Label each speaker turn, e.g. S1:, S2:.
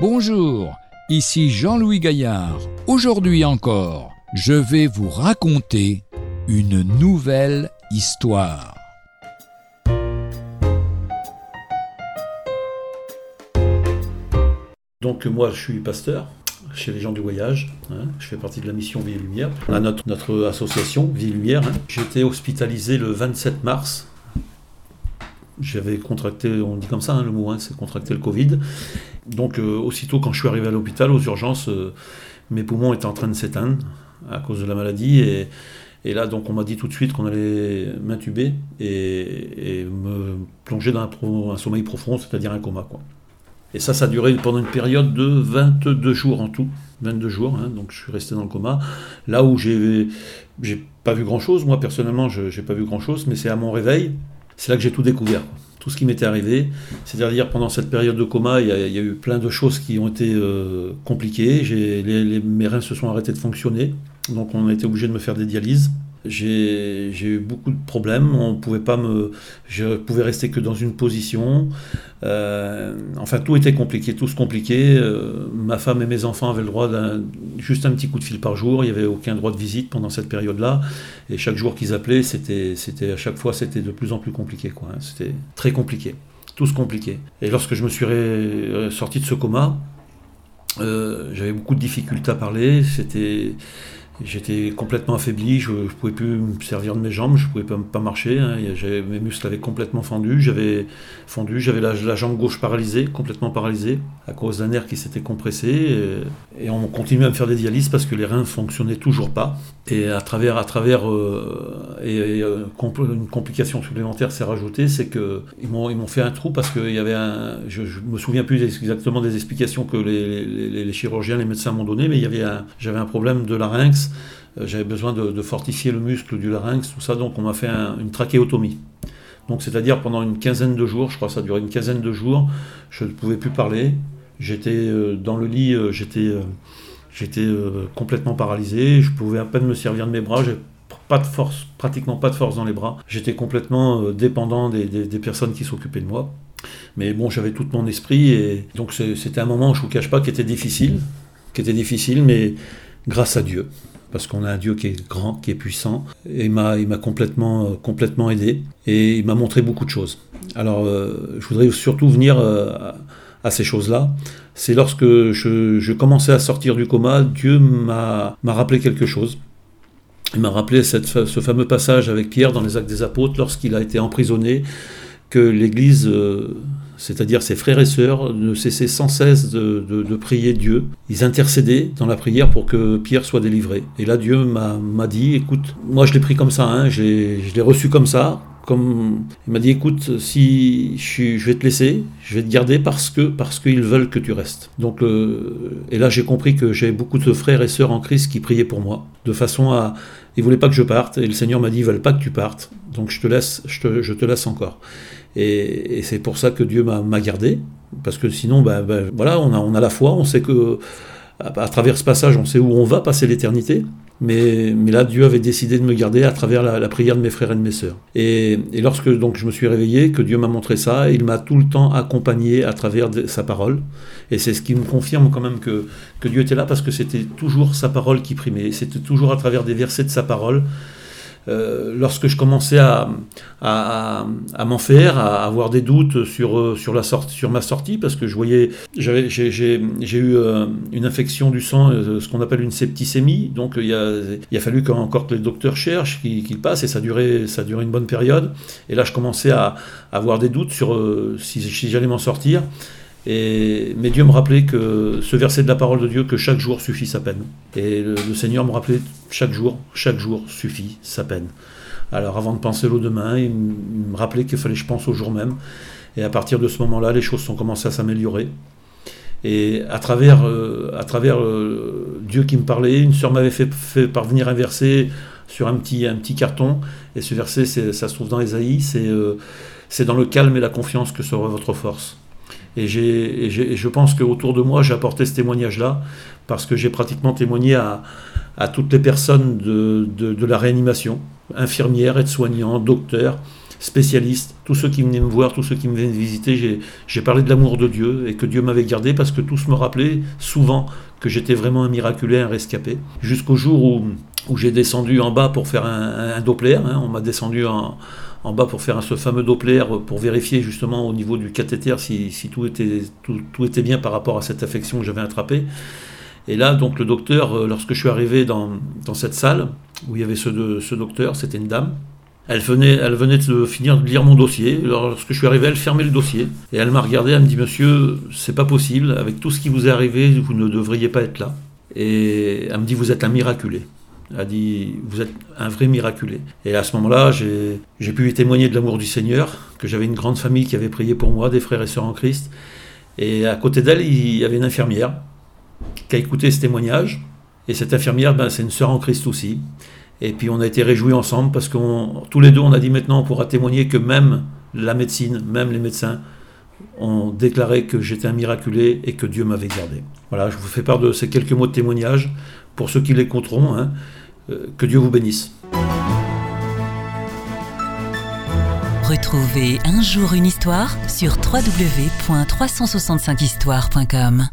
S1: Bonjour, ici Jean-Louis Gaillard. Aujourd'hui encore, je vais vous raconter une nouvelle histoire.
S2: Donc moi je suis pasteur chez les gens du voyage, hein. je fais partie de la mission Vie et Lumière. Notre, association Vie et Lumière. hein. Été hospitalisé le 27 mars. J'avais contracté, on dit comme ça hein, le mot, c'est contracté le Covid. Donc euh, aussitôt quand je suis arrivé à l'hôpital, aux urgences, euh, mes poumons étaient en train de s'éteindre à cause de la maladie. Et, là donc on m'a dit tout de suite qu'on allait m'intuber et, me plonger dans un, sommeil profond, c'est-à-dire un coma. Quoi. Et ça, ça a duré pendant une période de 22 jours en tout. 22 jours, hein, donc je suis resté dans le coma. Là où j'ai pas vu grand-chose, moi personnellement, je j'ai pas vu grand-chose, mais c'est à mon réveil, c'est là que j'ai tout découvert. Tout ce qui m'était arrivé, c'est-à-dire pendant cette période de coma, il y, a, eu plein de choses qui ont été euh, compliquées. Les- les- mes reins se sont arrêtés de fonctionner, donc on a été obligé de me faire des dialyses. J'ai eu beaucoup de problèmes. On pouvait pas me, je pouvais rester que dans une position. Euh, enfin, tout était compliqué, tout se compliquait. Euh, ma femme et mes enfants avaient le droit d'un juste un petit coup de fil par jour. Il n'y avait aucun droit de visite pendant cette période-là. Et chaque jour qu'ils appelaient, c'était, c'était à chaque fois, c'était de plus en plus compliqué. Quoi, hein. C'était très compliqué, tout se compliquait. Et lorsque je me suis sorti de ce coma, euh, j'avais beaucoup de difficultés à parler. C'était J'étais complètement affaibli, je ne pouvais plus me servir de mes jambes, je ne pouvais pas, marcher, hein, mes muscles avaient complètement fendu, j'avais fondu, j'avais la, jambe gauche paralysée, complètement paralysée, à cause d'un nerf qui s'était compressé, et, on continuait à me faire des dialyses parce que les reins ne fonctionnaient toujours pas, et à travers, à travers euh, euh, une complication supplémentaire s'est rajoutée, c'est qu'ils m'ont fait un trou parce qu'il y avait un, je, je me souviens plus exactement des explications que les, les- chirurgiens, les médecins m'ont donné, mais j'avais un problème de larynx, euh, j'avais besoin de, fortifier le muscle du larynx, tout ça, donc on m'a fait un- une trachéotomie. Donc c'est-à-dire pendant une quinzaine de jours, je crois que ça a duré une quinzaine de jours, je ne pouvais plus parler. J'étais euh, dans le lit, euh, j'étais j'étais complètement paralysé, je pouvais à peine me servir de mes bras, j'ai pas de force, pratiquement pas de force dans les bras. J'étais complètement dépendant des, personnes qui s'occupaient de moi. Mais bon, j'avais tout mon esprit et donc c'était un moment, je vous cache pas, qui était difficile, qui était difficile, mais grâce à Dieu parce qu'on a un Dieu qui est grand, qui est puissant, et il m'a, euh, complètement aidé, et il m'a montré beaucoup de choses. Alors, euh, je voudrais surtout venir euh, à, ces choses-là. C'est lorsque je, commençais à sortir du coma, Dieu m'a, rappelé quelque chose. Il m'a rappelé ce fameux passage avec Pierre dans les Actes des Apôtres, lorsqu'il a été emprisonné, que l'Église, c'est-à-dire ses frères et sœurs, ne cessaient sans cesse de, prier Dieu. Ils intercédaient dans la prière pour que Pierre soit délivré. Et là, Dieu m'a dit, écoute, moi je l'ai pris comme ça, hein, je l'ai reçu comme ça. Comme, il m'a dit, écoute, si je vais te laisser, je vais te garder parce que parce qu'ils veulent que tu restes. Donc, euh, et là, j'ai compris que j'avais beaucoup de frères et sœurs en Christ qui priaient pour moi, de façon à, ils voulaient pas que je parte, et le Seigneur m'a dit, ils veulent pas que tu partes, donc je te laisse, je te, je te laisse encore. Et, c'est pour ça que Dieu m'a gardé, parce que sinon, ben, voilà, on a, on a la foi, on sait que à travers ce passage, on sait où on va passer l'éternité. Mais, là, Dieu avait décidé de me garder à travers la, prière de mes frères et de mes sœurs. Et, lorsque donc je me suis réveillé, que Dieu m'a montré ça, il m'a tout le temps accompagné à travers sa parole. Et c'est ce qui me confirme quand même que Dieu était là, parce que c'était toujours sa parole qui primait. C'était toujours à travers des versets de sa parole. Euh, lorsque je commençais à, à, m'en faire, à avoir des doutes sur, euh, sur, la sur ma sortie, parce que je voyais, j'ai eu euh, une infection du sang, ce qu'on appelle une septicémie, donc il a, a fallu qu'encore que les docteurs cherchent, qu'ils qu'ils passent, et ça durait, ça durait une bonne période. Et là, je commençais à, avoir des doutes sur si, si j'allais m'en sortir. Mais Dieu me rappelait que ce verset de la parole de Dieu, que chaque jour suffit sa peine. Et le, Seigneur me rappelait chaque jour, chaque jour suffit sa peine. Alors avant de penser au demain, il me rappelait qu'il fallait que je pense au jour même. Et à partir de ce moment-là, les choses sont commencées à s'améliorer. Et à travers, euh, à travers euh, Dieu qui me parlait, une sœur m'avait fait, parvenir un verset sur un petit, carton. Et ce verset, ça se trouve dans Ésaïe, c'est euh, c'est dans le calme et la confiance que sera votre force. Et, je pense qu'autour de moi, j'ai apporté ce témoignage-là, parce que j'ai pratiquement témoigné à, toutes les personnes de, de- de la réanimation, infirmières, aides-soignants, docteurs, spécialistes, tous ceux qui venaient me voir, tous ceux qui me venaient visiter, j'ai parlé de l'amour de Dieu et que Dieu m'avait gardé parce que tous me rappelaient souvent que j'étais vraiment un miraculé, un rescapé. Jusqu'au jour où, où j'ai descendu en bas pour faire un, Doppler, hein. on m'a descendu en, en, bas pour faire ce fameux Doppler pour vérifier justement au niveau du cathéter si, tout, était, bien par rapport à cette affection que j'avais attrapée. Et là, donc le docteur, euh, lorsque je suis arrivé dans, dans cette salle où il y avait ce, ce docteur, c'était une dame, elle venait, elle venait de finir de lire mon dossier. Lorsque je suis arrivé, elle fermait le dossier. Et elle m'a regardé, elle me dit Monsieur, c'est pas possible, avec tout ce qui vous est arrivé, vous ne devriez pas être là. Et elle me dit Vous êtes un miraculé. A dit Vous êtes un vrai miraculé. Et à ce moment-là, j'ai pu témoigner de l'amour du Seigneur, que j'avais une grande famille qui avait prié pour moi, des frères et sœurs en Christ. Et à côté d'elle, il y avait une infirmière qui a écouté ce témoignage. Et cette infirmière, ben, c'est une sœur en Christ aussi. Et puis on a été réjouis ensemble parce que tous les deux, on a dit maintenant, on pourra témoigner que même la médecine, même les médecins, ont déclaré que j'étais un miraculé et que Dieu m'avait gardé. Voilà, je vous fais part de ces quelques mots de témoignage pour ceux qui l'écouteront. Hein, euh, que Dieu vous bénisse.
S3: Retrouvez un jour une histoire sur www.365histoire.com.